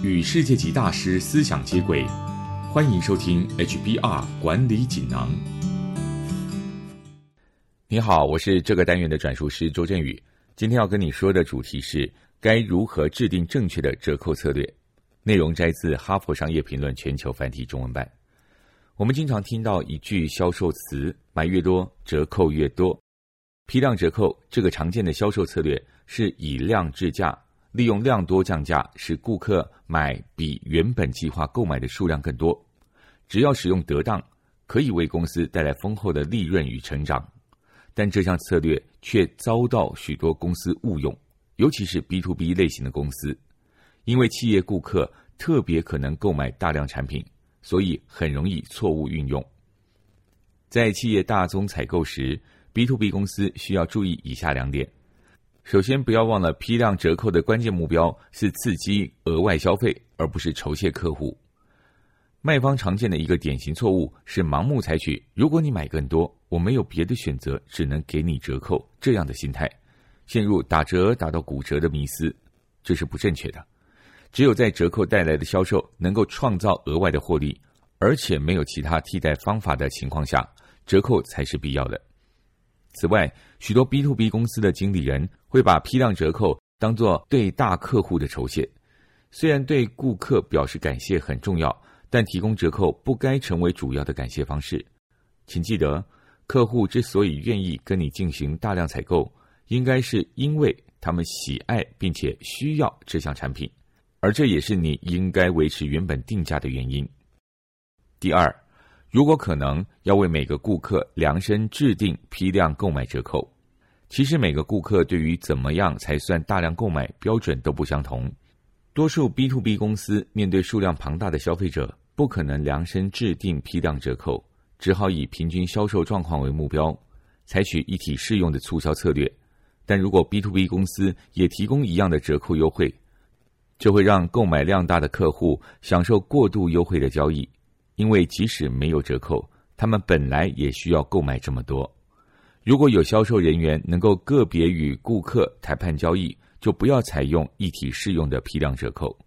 与世界级大师思想接轨，欢迎收听 HBR 管理锦囊。你好，我是这个单元的转述师周振宇。今天要跟你说的主题是该如何制定正确的折扣策略。内容摘自《哈佛商业评论》全球繁体中文版。我们经常听到一句销售词：“买越多，折扣越多。”批量折扣这个常见的销售策略是以量制价，利用量多降价，使顾客买比原本计划购买的数量更多。只要使用得当，可以为公司带来丰厚的利润与成长。但这项策略却遭到许多公司误用，尤其是 B to B 类型的公司，因为企业顾客特别可能购买大量产品，所以很容易错误运用。在企业大宗采购时，B to B 公司需要注意以下两点：首先，不要忘了批量折扣的关键目标是刺激额外消费，而不是酬谢客户。卖方常见的一个典型错误是盲目采取“如果你买更多，我没有别的选择，只能给你折扣”这样的心态，陷入打折打到骨折的迷思，这是不正确的。只有在折扣带来的销售能够创造额外的获利，而且没有其他替代方法的情况下，折扣才是必要的。此外，许多 B to B 公司的经理人会把批量折扣当作对大客户的酬谢，虽然对顾客表示感谢很重要。但提供折扣不该成为主要的感谢方式，请记得，客户之所以愿意跟你进行大量采购，应该是因为他们喜爱并且需要这项产品，而这也是你应该维持原本定价的原因。第二，如果可能，要为每个顾客量身制定批量购买折扣。其实每个顾客对于怎么样才算大量购买标准都不相同。多数 B to B 公司面对数量庞大的消费者，不可能量身制定批量折扣，只好以平均销售状况为目标，采取一体适用的促销策略。但如果 B to B 公司也提供一样的折扣优惠，就会让购买量大的客户享受过度优惠的交易，因为即使没有折扣，他们本来也需要购买这么多。如果有销售人员能够个别与顾客谈判交易，就不要采用一体适用的批量折扣。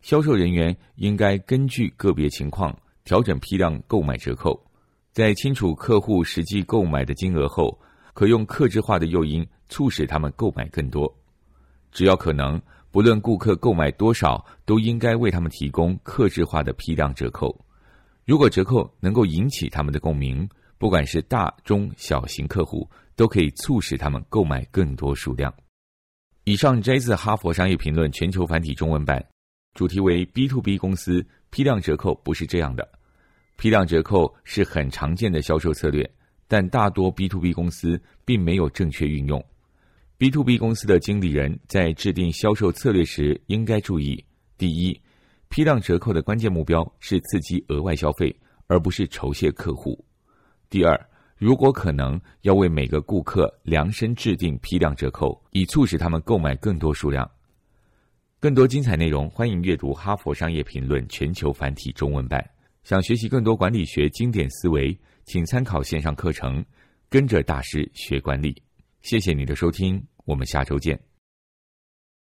销售人员应该根据个别情况调整批量购买折扣，在清楚客户实际购买的金额后，可用克制化的诱因促使他们购买更多。只要可能，不论顾客购买多少，都应该为他们提供克制化的批量折扣。如果折扣能够引起他们的共鸣，不管是大中小型客户，都可以促使他们购买更多数量。以上摘自《哈佛商业评论》全球繁体中文版，主题为 B to B 公司批量折扣不是这样的。批量折扣是很常见的销售策略，但大多 B to B 公司并没有正确运用。B to B 公司的经理人在制定销售策略时应该注意：第一，批量折扣的关键目标是刺激额外消费，而不是酬谢客户；第二。如果可能，要为每个顾客量身制定批量折扣，以促使他们购买更多数量。更多精彩内容，欢迎阅读《哈佛商业评论》全球繁体中文版。想学习更多管理学经典思维，请参考线上课程《跟着大师学管理》。谢谢你的收听，我们下周见。